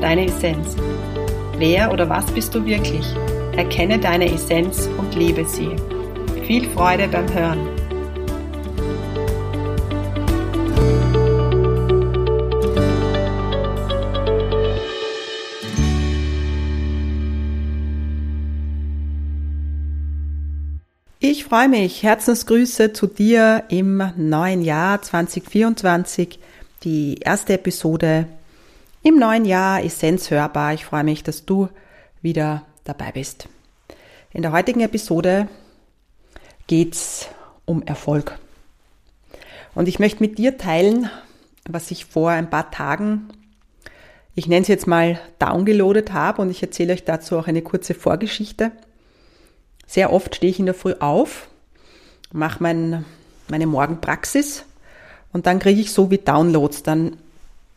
deine Essenz. Wer oder was bist du wirklich? Erkenne deine Essenz und lebe sie. Viel Freude beim Hören. Ich freue mich. Herzensgrüße zu dir im neuen Jahr 2024. Die erste Episode im neuen Jahr Essenz hörbar. Ich freue mich, dass du wieder dabei bist. In der heutigen Episode geht's um Erfolg. Und ich möchte mit dir teilen, was ich vor ein paar Tagen, ich nenne es jetzt mal downgeloadet habe und ich erzähle euch dazu auch eine kurze Vorgeschichte. Sehr oft stehe ich in der Früh auf, mache mein, meine Morgenpraxis und dann kriege ich so wie Downloads. Dann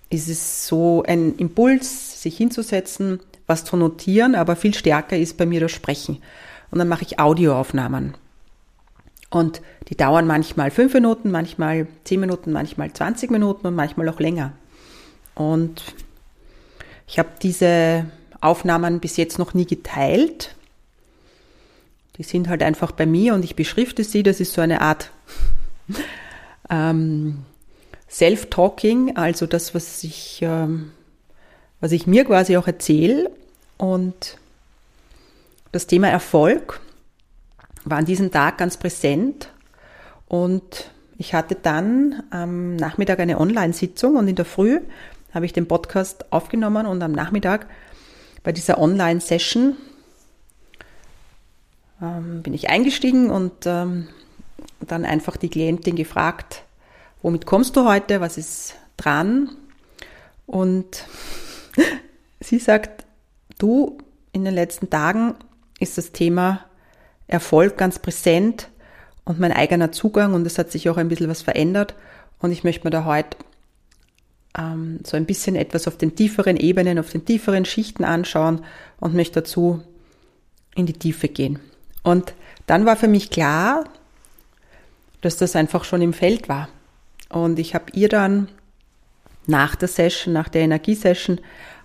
ist es so ein Impuls, sich hinzusetzen, was zu notieren, aber viel stärker ist bei mir das Sprechen. Und dann mache ich Audioaufnahmen. Und die dauern manchmal fünf Minuten, manchmal zehn Minuten, manchmal 20 Minuten und manchmal auch länger. Und ich habe diese Aufnahmen bis jetzt noch nie geteilt, die sind halt einfach bei mir und ich beschrifte sie. Das ist so eine Art ähm, Self-Talking, also das, was ich, ähm, was ich mir quasi auch erzähle. Und das Thema Erfolg war an diesem Tag ganz präsent. Und ich hatte dann am Nachmittag eine Online-Sitzung und in der Früh habe ich den Podcast aufgenommen und am Nachmittag bei dieser Online-Session ähm, bin ich eingestiegen und ähm, dann einfach die Klientin gefragt, womit kommst du heute, was ist dran? Und sie sagt, du, in den letzten Tagen ist das Thema Erfolg ganz präsent und mein eigener Zugang und es hat sich auch ein bisschen was verändert und ich möchte mir da heute ähm, so ein bisschen etwas auf den tieferen Ebenen, auf den tieferen Schichten anschauen und möchte dazu in die Tiefe gehen. Und dann war für mich klar, dass das einfach schon im Feld war. Und ich habe ihr dann nach der Session, nach der Energiesession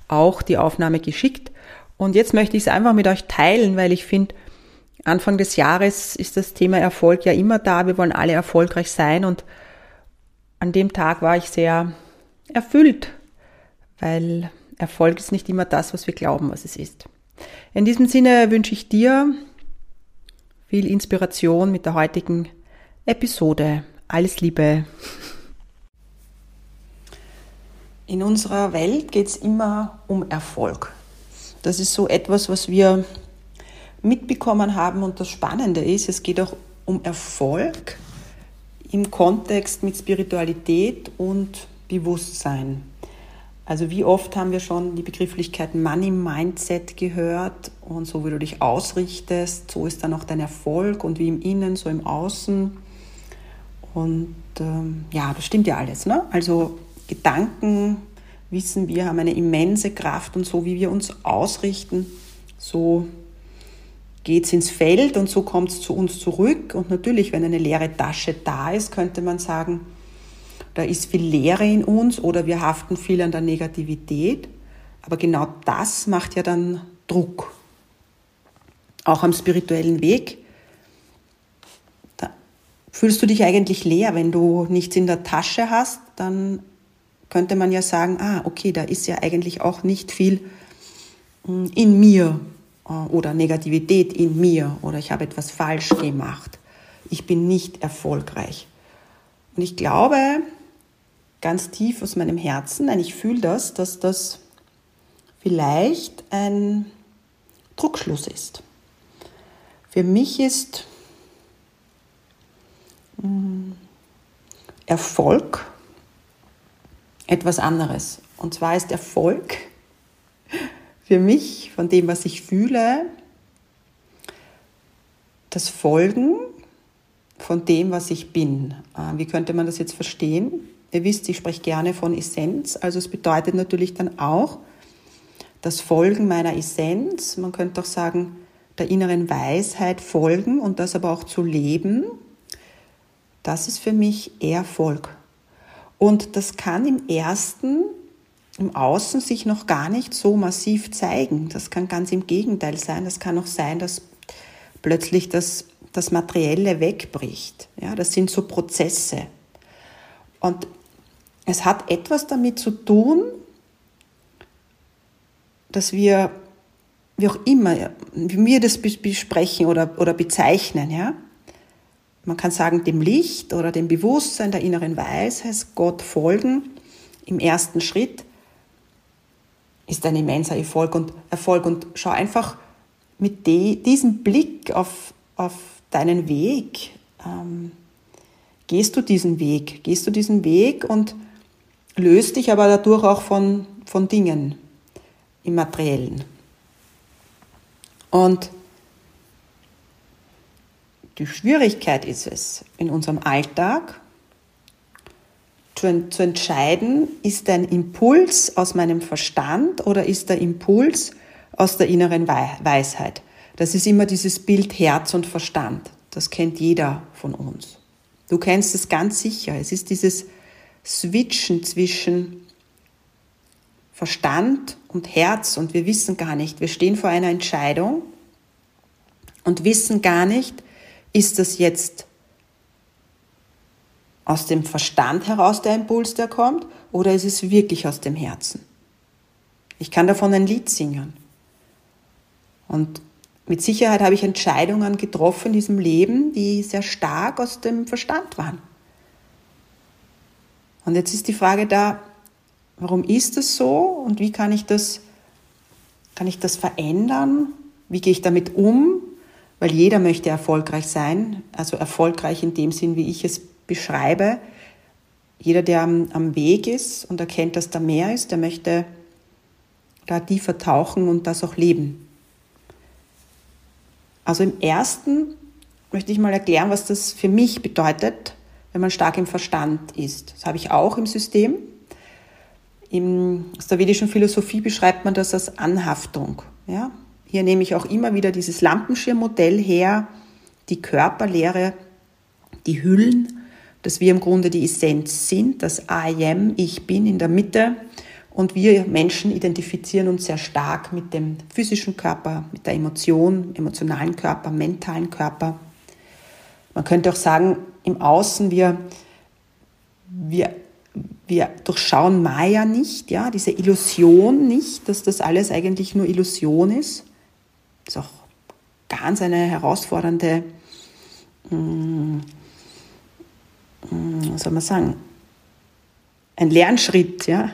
auch die Aufnahme geschickt. Und jetzt möchte ich es einfach mit euch teilen, weil ich finde, Anfang des Jahres ist das Thema Erfolg ja immer da. Wir wollen alle erfolgreich sein. Und an dem Tag war ich sehr erfüllt, weil Erfolg ist nicht immer das, was wir glauben, was es ist. In diesem Sinne wünsche ich dir viel Inspiration mit der heutigen Episode. Alles Liebe. In unserer Welt geht es immer um Erfolg. Das ist so etwas, was wir mitbekommen haben und das Spannende ist, es geht auch um Erfolg im Kontext mit Spiritualität und Bewusstsein. Also wie oft haben wir schon die Begrifflichkeit Money Mindset gehört und so wie du dich ausrichtest, so ist dann auch dein Erfolg und wie im Innen, so im Außen. Und ähm, ja, das stimmt ja alles. Ne? Also Gedanken, wissen wir, haben eine immense Kraft und so wie wir uns ausrichten, so geht es ins Feld und so kommt es zu uns zurück. Und natürlich, wenn eine leere Tasche da ist, könnte man sagen, da ist viel Leere in uns oder wir haften viel an der Negativität. Aber genau das macht ja dann Druck. Auch am spirituellen Weg. Da fühlst du dich eigentlich leer, wenn du nichts in der Tasche hast, dann könnte man ja sagen, ah, okay, da ist ja eigentlich auch nicht viel hm, in mir äh, oder Negativität in mir oder ich habe etwas falsch gemacht. Ich bin nicht erfolgreich. Und ich glaube, ganz tief aus meinem Herzen, nein, ich fühle das, dass das vielleicht ein Druckschluss ist. Für mich ist mm, Erfolg etwas anderes. Und zwar ist Erfolg für mich von dem, was ich fühle, das Folgen von dem, was ich bin. Äh, wie könnte man das jetzt verstehen? Ihr wisst, ich spreche gerne von Essenz, also es bedeutet natürlich dann auch das Folgen meiner Essenz, man könnte auch sagen, der inneren Weisheit folgen und das aber auch zu leben, das ist für mich Erfolg. Und das kann im ersten, im Außen sich noch gar nicht so massiv zeigen. Das kann ganz im Gegenteil sein. Das kann auch sein, dass plötzlich das, das Materielle wegbricht. Ja, das sind so Prozesse. Und es hat etwas damit zu tun, dass wir, wie auch immer, wie wir das besprechen oder, oder bezeichnen, ja, man kann sagen, dem Licht oder dem Bewusstsein der inneren Weisheit Gott folgen im ersten Schritt ist ein immenser Erfolg. Und Erfolg. Und schau einfach mit de, diesem Blick auf, auf deinen Weg, ähm, gehst du diesen Weg, gehst du diesen Weg und löst dich aber dadurch auch von, von Dingen im Materiellen. Und die Schwierigkeit ist es, in unserem Alltag zu, zu entscheiden, ist ein Impuls aus meinem Verstand oder ist der Impuls aus der inneren Weisheit. Das ist immer dieses Bild Herz und Verstand. Das kennt jeder von uns. Du kennst es ganz sicher. Es ist dieses Switchen zwischen Verstand und Herz und wir wissen gar nicht, wir stehen vor einer Entscheidung und wissen gar nicht, ist das jetzt aus dem Verstand heraus der Impuls, der kommt, oder ist es wirklich aus dem Herzen? Ich kann davon ein Lied singen. Und mit Sicherheit habe ich Entscheidungen getroffen in diesem Leben, die sehr stark aus dem Verstand waren. Und jetzt ist die Frage da, warum ist das so und wie kann ich das, kann ich das verändern? Wie gehe ich damit um? Weil jeder möchte erfolgreich sein, also erfolgreich in dem Sinn, wie ich es beschreibe. Jeder, der am, am Weg ist und erkennt, dass da mehr ist, der möchte da tiefer tauchen und das auch leben. Also im ersten möchte ich mal erklären, was das für mich bedeutet, wenn man stark im Verstand ist. Das habe ich auch im System. Im, aus der vedischen Philosophie beschreibt man das als Anhaftung. Ja? Hier nehme ich auch immer wieder dieses Lampenschirmmodell her, die Körperlehre, die Hüllen, dass wir im Grunde die Essenz sind, das I am, ich bin in der Mitte. Und wir Menschen identifizieren uns sehr stark mit dem physischen Körper, mit der Emotion, emotionalen Körper, mentalen Körper. Man könnte auch sagen, im Außen, wir, wir, wir durchschauen Maya nicht, ja, diese Illusion nicht, dass das alles eigentlich nur Illusion ist. Ist auch ganz eine herausfordernde, mm, mm, was soll man sagen, ein Lernschritt, ja.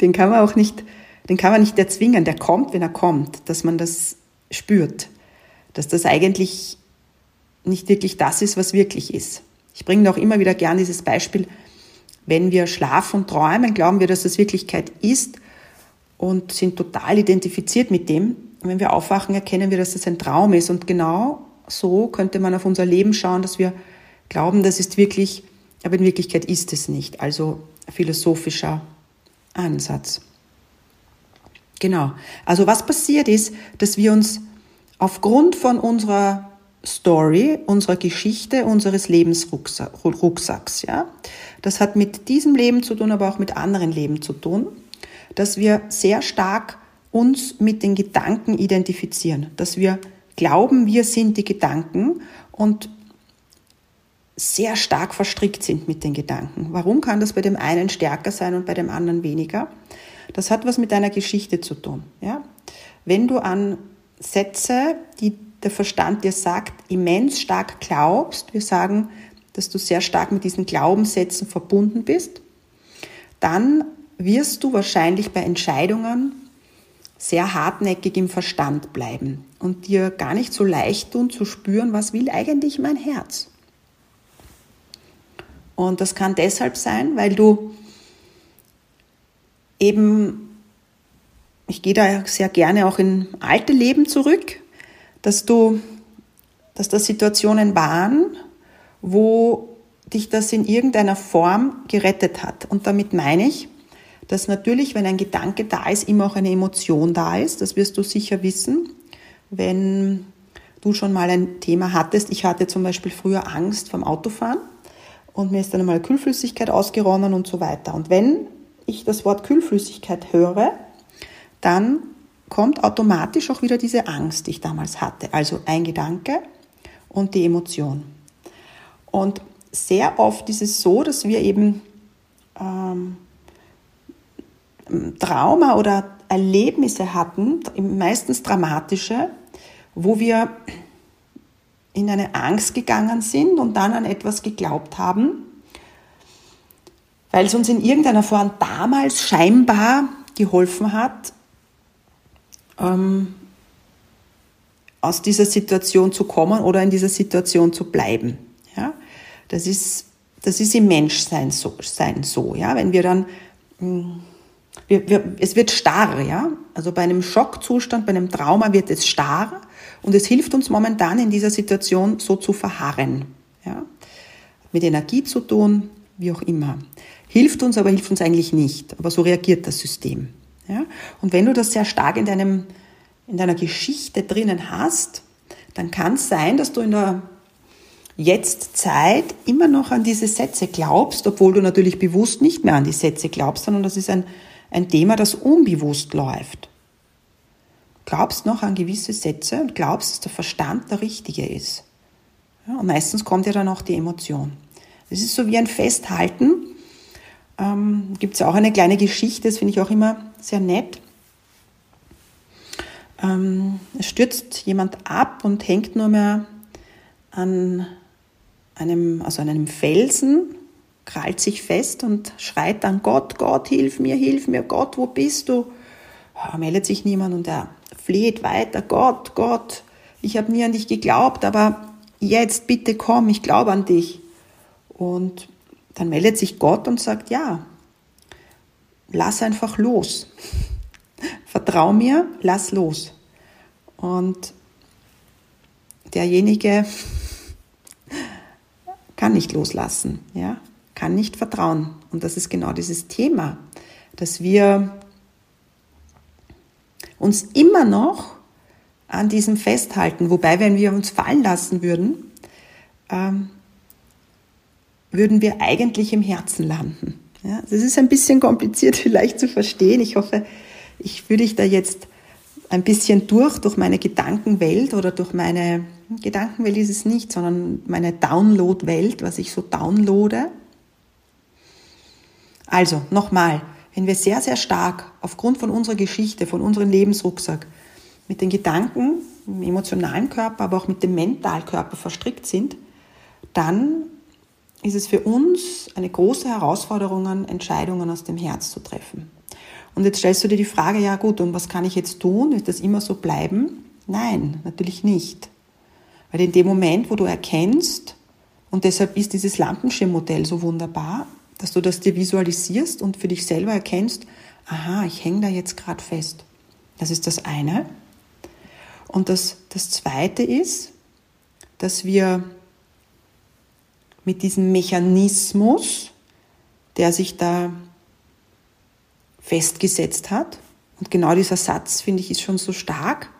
Den kann man auch nicht, den kann man nicht erzwingen. Der kommt, wenn er kommt, dass man das spürt, dass das eigentlich nicht wirklich das ist, was wirklich ist. Ich bringe auch immer wieder gern dieses Beispiel, wenn wir schlafen und träumen, glauben wir, dass das Wirklichkeit ist und sind total identifiziert mit dem, wenn wir aufwachen, erkennen wir, dass das ein Traum ist. Und genau so könnte man auf unser Leben schauen, dass wir glauben, das ist wirklich, aber in Wirklichkeit ist es nicht. Also philosophischer Ansatz. Genau. Also was passiert ist, dass wir uns aufgrund von unserer Story, unserer Geschichte, unseres Lebensrucksacks, ja, das hat mit diesem Leben zu tun, aber auch mit anderen Leben zu tun, dass wir sehr stark uns mit den Gedanken identifizieren, dass wir glauben, wir sind die Gedanken und sehr stark verstrickt sind mit den Gedanken. Warum kann das bei dem einen stärker sein und bei dem anderen weniger? Das hat was mit deiner Geschichte zu tun. Ja? Wenn du an Sätze, die der Verstand dir sagt, immens stark glaubst, wir sagen, dass du sehr stark mit diesen Glaubenssätzen verbunden bist, dann wirst du wahrscheinlich bei Entscheidungen sehr hartnäckig im Verstand bleiben und dir gar nicht so leicht tun zu spüren, was will eigentlich mein Herz. Und das kann deshalb sein, weil du eben ich gehe da sehr gerne auch in alte Leben zurück, dass du, dass da Situationen waren, wo dich das in irgendeiner Form gerettet hat. Und damit meine ich, dass natürlich, wenn ein Gedanke da ist, immer auch eine Emotion da ist. Das wirst du sicher wissen, wenn du schon mal ein Thema hattest. Ich hatte zum Beispiel früher Angst vom Autofahren und mir ist dann einmal Kühlflüssigkeit ausgeronnen und so weiter. Und wenn ich das Wort Kühlflüssigkeit höre, dann kommt automatisch auch wieder diese Angst, die ich damals hatte. Also ein Gedanke und die Emotion. Und sehr oft ist es so, dass wir eben ähm, Trauma oder Erlebnisse hatten, meistens dramatische, wo wir in eine Angst gegangen sind und dann an etwas geglaubt haben, weil es uns in irgendeiner Form damals scheinbar geholfen hat, ähm, aus dieser Situation zu kommen oder in dieser Situation zu bleiben. Ja? Das, ist, das ist im Menschsein so, sein so. Ja? Wenn wir dann, hm, wir, wir, es wird starr, ja? also bei einem Schockzustand, bei einem Trauma wird es starr und es hilft uns momentan in dieser Situation so zu verharren. Ja? Mit Energie zu tun, wie auch immer. Hilft uns, aber hilft uns eigentlich nicht. Aber so reagiert das System. Ja? Und wenn du das sehr stark in, deinem, in deiner Geschichte drinnen hast, dann kann es sein, dass du in der Jetztzeit immer noch an diese Sätze glaubst, obwohl du natürlich bewusst nicht mehr an die Sätze glaubst, sondern das ist ein, ein Thema, das unbewusst läuft. Glaubst noch an gewisse Sätze und glaubst, dass der Verstand der richtige ist. Ja, und meistens kommt ja dann auch die Emotion. Das ist so wie ein Festhalten ähm, Gibt es auch eine kleine Geschichte, das finde ich auch immer sehr nett. Ähm, es stürzt jemand ab und hängt nur mehr an einem, also an einem Felsen, krallt sich fest und schreit dann, Gott, Gott, hilf mir, hilf mir, Gott, wo bist du? Ja, meldet sich niemand und er fleht weiter, Gott, Gott, ich habe nie an dich geglaubt, aber jetzt bitte komm, ich glaube an dich. Und dann meldet sich Gott und sagt, ja, lass einfach los. Vertrau mir, lass los. Und derjenige kann nicht loslassen, ja, kann nicht vertrauen. Und das ist genau dieses Thema, dass wir uns immer noch an diesem festhalten, wobei, wenn wir uns fallen lassen würden, ähm, würden wir eigentlich im Herzen landen. Ja, das ist ein bisschen kompliziert vielleicht zu verstehen. Ich hoffe, ich führe dich da jetzt ein bisschen durch, durch meine Gedankenwelt oder durch meine, Gedankenwelt ist es nicht, sondern meine Download-Welt, was ich so downloade. Also, nochmal, wenn wir sehr, sehr stark aufgrund von unserer Geschichte, von unserem Lebensrucksack mit den Gedanken, im emotionalen Körper, aber auch mit dem Mentalkörper verstrickt sind, dann ist es für uns eine große Herausforderung, Entscheidungen aus dem Herz zu treffen. Und jetzt stellst du dir die Frage, ja gut, und was kann ich jetzt tun? Wird das immer so bleiben? Nein, natürlich nicht. Weil in dem Moment, wo du erkennst, und deshalb ist dieses Lampenschirmmodell so wunderbar, dass du das dir visualisierst und für dich selber erkennst, aha, ich hänge da jetzt gerade fest. Das ist das eine. Und das, das zweite ist, dass wir mit diesem Mechanismus, der sich da festgesetzt hat. Und genau dieser Satz, finde ich, ist schon so stark,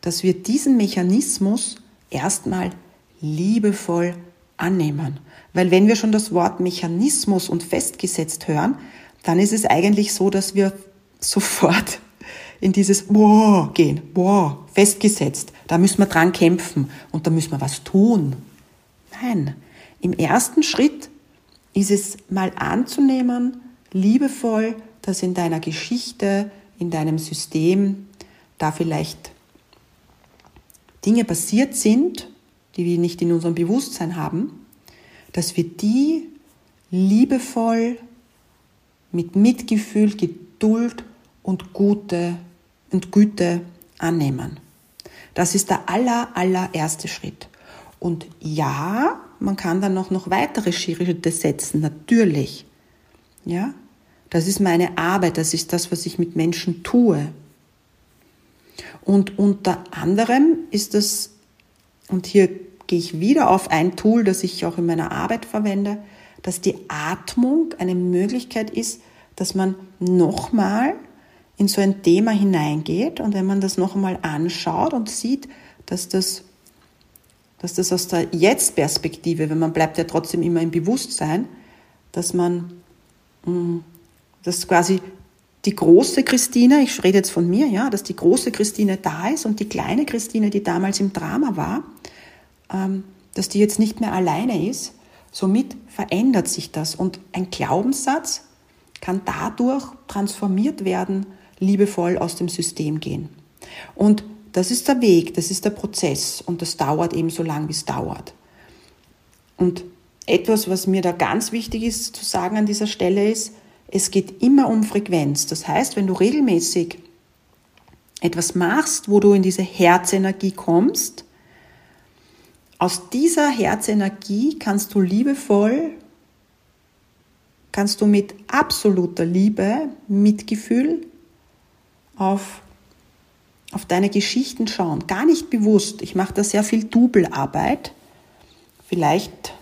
dass wir diesen Mechanismus erstmal liebevoll annehmen. Weil wenn wir schon das Wort Mechanismus und festgesetzt hören, dann ist es eigentlich so, dass wir sofort in dieses Wow gehen. Wow, festgesetzt. Da müssen wir dran kämpfen und da müssen wir was tun. Nein, im ersten Schritt ist es mal anzunehmen, liebevoll, dass in deiner Geschichte, in deinem System da vielleicht Dinge passiert sind, die wir nicht in unserem Bewusstsein haben, dass wir die liebevoll mit Mitgefühl, Geduld und Gute und Güte annehmen. Das ist der aller, allererste Schritt. Und ja, man kann dann noch, noch weitere Schritte setzen, natürlich. Ja, Das ist meine Arbeit, das ist das, was ich mit Menschen tue. Und unter anderem ist das, und hier gehe ich wieder auf ein Tool, das ich auch in meiner Arbeit verwende, dass die Atmung eine Möglichkeit ist, dass man nochmal in so ein Thema hineingeht und wenn man das nochmal anschaut und sieht, dass das, dass das aus der Jetzt-Perspektive, wenn man bleibt ja trotzdem immer im Bewusstsein, dass man, mm, dass quasi die große Christine, ich rede jetzt von mir, ja, dass die große Christine da ist und die kleine Christine, die damals im Drama war, dass die jetzt nicht mehr alleine ist. Somit verändert sich das und ein Glaubenssatz kann dadurch transformiert werden, liebevoll aus dem System gehen. Und das ist der Weg, das ist der Prozess und das dauert eben so lange, wie es dauert. Und etwas, was mir da ganz wichtig ist zu sagen an dieser Stelle ist, es geht immer um Frequenz. Das heißt, wenn du regelmäßig etwas machst, wo du in diese Herzenergie kommst, aus dieser Herzenergie kannst du liebevoll, kannst du mit absoluter Liebe, Mitgefühl auf, auf deine Geschichten schauen. Gar nicht bewusst. Ich mache da sehr viel Doublearbeit. Vielleicht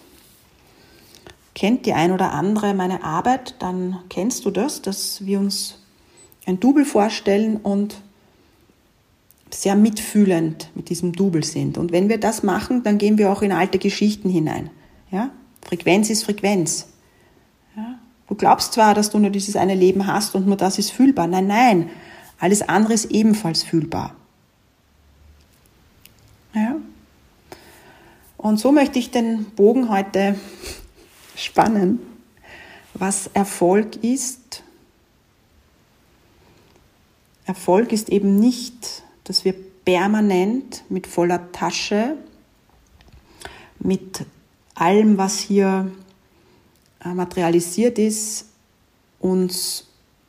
kennt die ein oder andere meine Arbeit, dann kennst du das, dass wir uns ein Double vorstellen und sehr mitfühlend mit diesem Double sind. Und wenn wir das machen, dann gehen wir auch in alte Geschichten hinein. Ja? Frequenz ist Frequenz. Ja? Du glaubst zwar, dass du nur dieses eine Leben hast und nur das ist fühlbar. Nein, nein. Alles andere ist ebenfalls fühlbar. Ja? Und so möchte ich den Bogen heute spannen, was Erfolg ist. Erfolg ist eben nicht dass wir permanent mit voller Tasche, mit allem, was hier äh, materialisiert ist, uns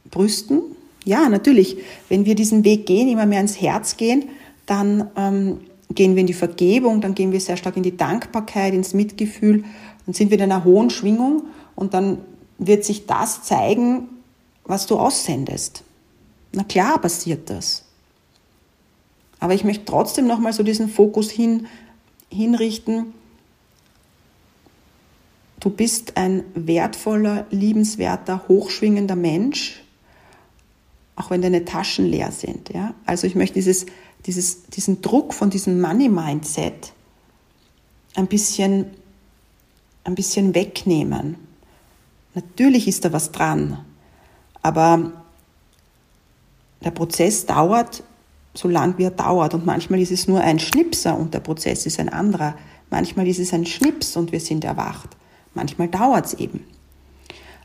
brüsten. Ja, natürlich, wenn wir diesen Weg gehen, immer mehr ins Herz gehen, dann ähm, gehen wir in die Vergebung, dann gehen wir sehr stark in die Dankbarkeit, ins Mitgefühl, dann sind wir in einer hohen Schwingung und dann wird sich das zeigen, was du aussendest. Na klar passiert das. Aber ich möchte trotzdem nochmal so diesen Fokus hin, hinrichten. Du bist ein wertvoller, liebenswerter, hochschwingender Mensch, auch wenn deine Taschen leer sind. Ja? Also ich möchte dieses, dieses, diesen Druck von diesem Money-Mindset ein bisschen, ein bisschen wegnehmen. Natürlich ist da was dran, aber der Prozess dauert so lang wie er dauert. Und manchmal ist es nur ein Schnipser und der Prozess ist ein anderer. Manchmal ist es ein Schnips und wir sind erwacht. Manchmal dauert es eben.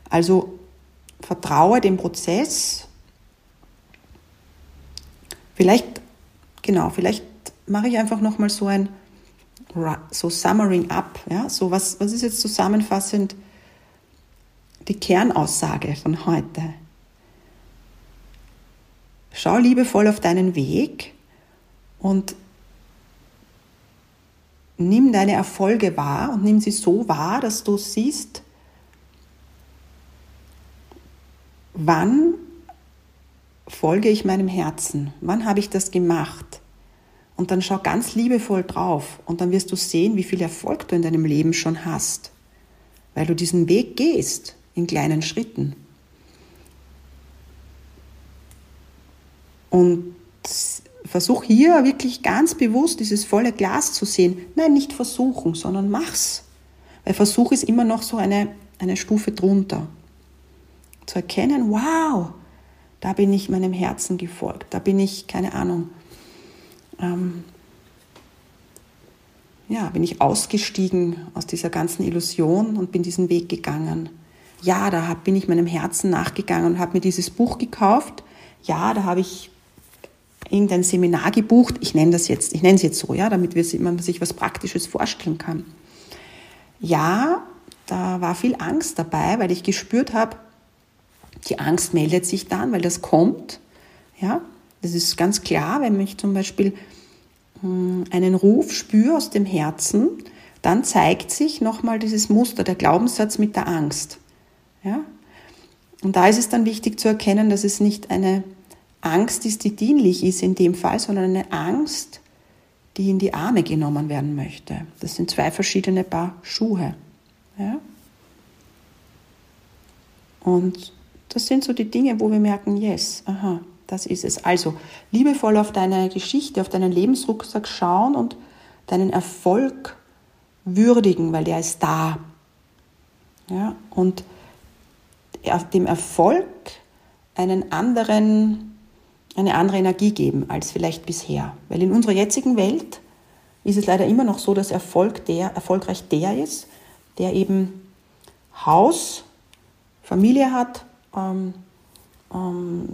Also vertraue dem Prozess. Vielleicht, genau, vielleicht mache ich einfach nochmal so ein so Summering up. Ja? So was, was ist jetzt zusammenfassend die Kernaussage von heute? Schau liebevoll auf deinen Weg und nimm deine Erfolge wahr und nimm sie so wahr, dass du siehst, wann folge ich meinem Herzen, wann habe ich das gemacht. Und dann schau ganz liebevoll drauf und dann wirst du sehen, wie viel Erfolg du in deinem Leben schon hast, weil du diesen Weg gehst in kleinen Schritten. Und versuch hier wirklich ganz bewusst dieses volle Glas zu sehen. Nein, nicht versuchen, sondern mach's. Weil Versuch ist immer noch so eine, eine Stufe drunter. Zu erkennen, wow, da bin ich meinem Herzen gefolgt, da bin ich, keine Ahnung, ähm, ja, bin ich ausgestiegen aus dieser ganzen Illusion und bin diesen Weg gegangen. Ja, da bin ich meinem Herzen nachgegangen und habe mir dieses Buch gekauft. Ja, da habe ich irgendein Seminar gebucht. Ich nenne das jetzt, ich nenne es jetzt so, ja, damit man sich was Praktisches vorstellen kann. Ja, da war viel Angst dabei, weil ich gespürt habe, die Angst meldet sich dann, weil das kommt. Ja, das ist ganz klar, wenn ich zum Beispiel hm, einen Ruf spüre aus dem Herzen, dann zeigt sich nochmal dieses Muster, der Glaubenssatz mit der Angst. Ja? Und da ist es dann wichtig zu erkennen, dass es nicht eine Angst ist, die dienlich ist in dem Fall, sondern eine Angst, die in die Arme genommen werden möchte. Das sind zwei verschiedene Paar Schuhe. Ja? Und das sind so die Dinge, wo wir merken, yes, aha, das ist es. Also liebevoll auf deine Geschichte, auf deinen Lebensrucksack schauen und deinen Erfolg würdigen, weil der ist da. Ja, und dem Erfolg einen anderen, eine andere Energie geben als vielleicht bisher. Weil in unserer jetzigen Welt ist es leider immer noch so, dass Erfolg der, erfolgreich der ist, der eben Haus, Familie hat, ähm, ähm,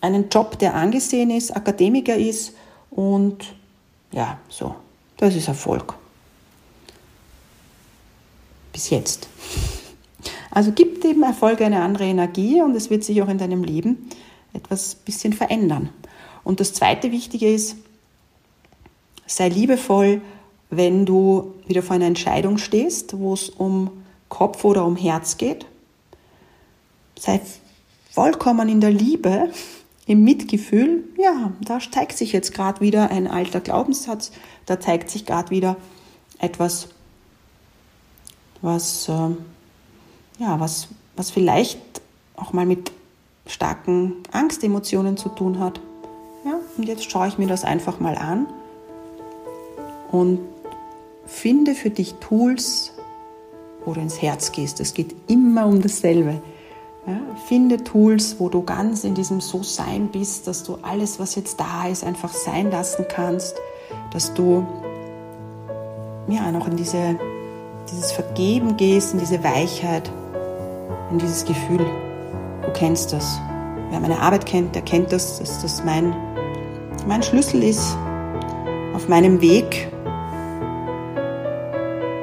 einen Job, der angesehen ist, Akademiker ist und ja, so, das ist Erfolg. Bis jetzt. Also gibt dem Erfolg eine andere Energie und es wird sich auch in deinem Leben etwas bisschen verändern. Und das zweite Wichtige ist, sei liebevoll, wenn du wieder vor einer Entscheidung stehst, wo es um Kopf oder um Herz geht. Sei vollkommen in der Liebe, im Mitgefühl, ja, da zeigt sich jetzt gerade wieder ein alter Glaubenssatz, da zeigt sich gerade wieder etwas, was, äh, ja, was, was vielleicht auch mal mit starken Angstemotionen zu tun hat. Ja, und jetzt schaue ich mir das einfach mal an und finde für dich Tools, wo du ins Herz gehst. Es geht immer um dasselbe. Ja, finde Tools, wo du ganz in diesem So-Sein bist, dass du alles, was jetzt da ist, einfach sein lassen kannst, dass du ja, noch in diese, dieses Vergeben gehst, in diese Weichheit, in dieses Gefühl. Du kennst das. Wer meine Arbeit kennt, der kennt das, dass das mein, mein Schlüssel ist auf meinem Weg.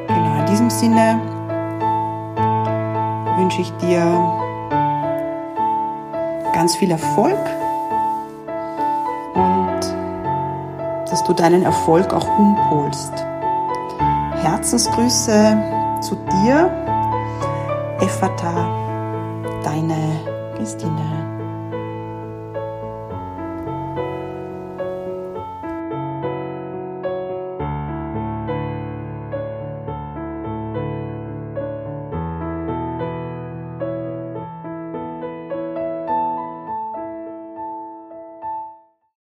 Genau, in diesem Sinne wünsche ich dir ganz viel Erfolg und dass du deinen Erfolg auch umpolst. Herzensgrüße zu dir, Effata, deine Christine.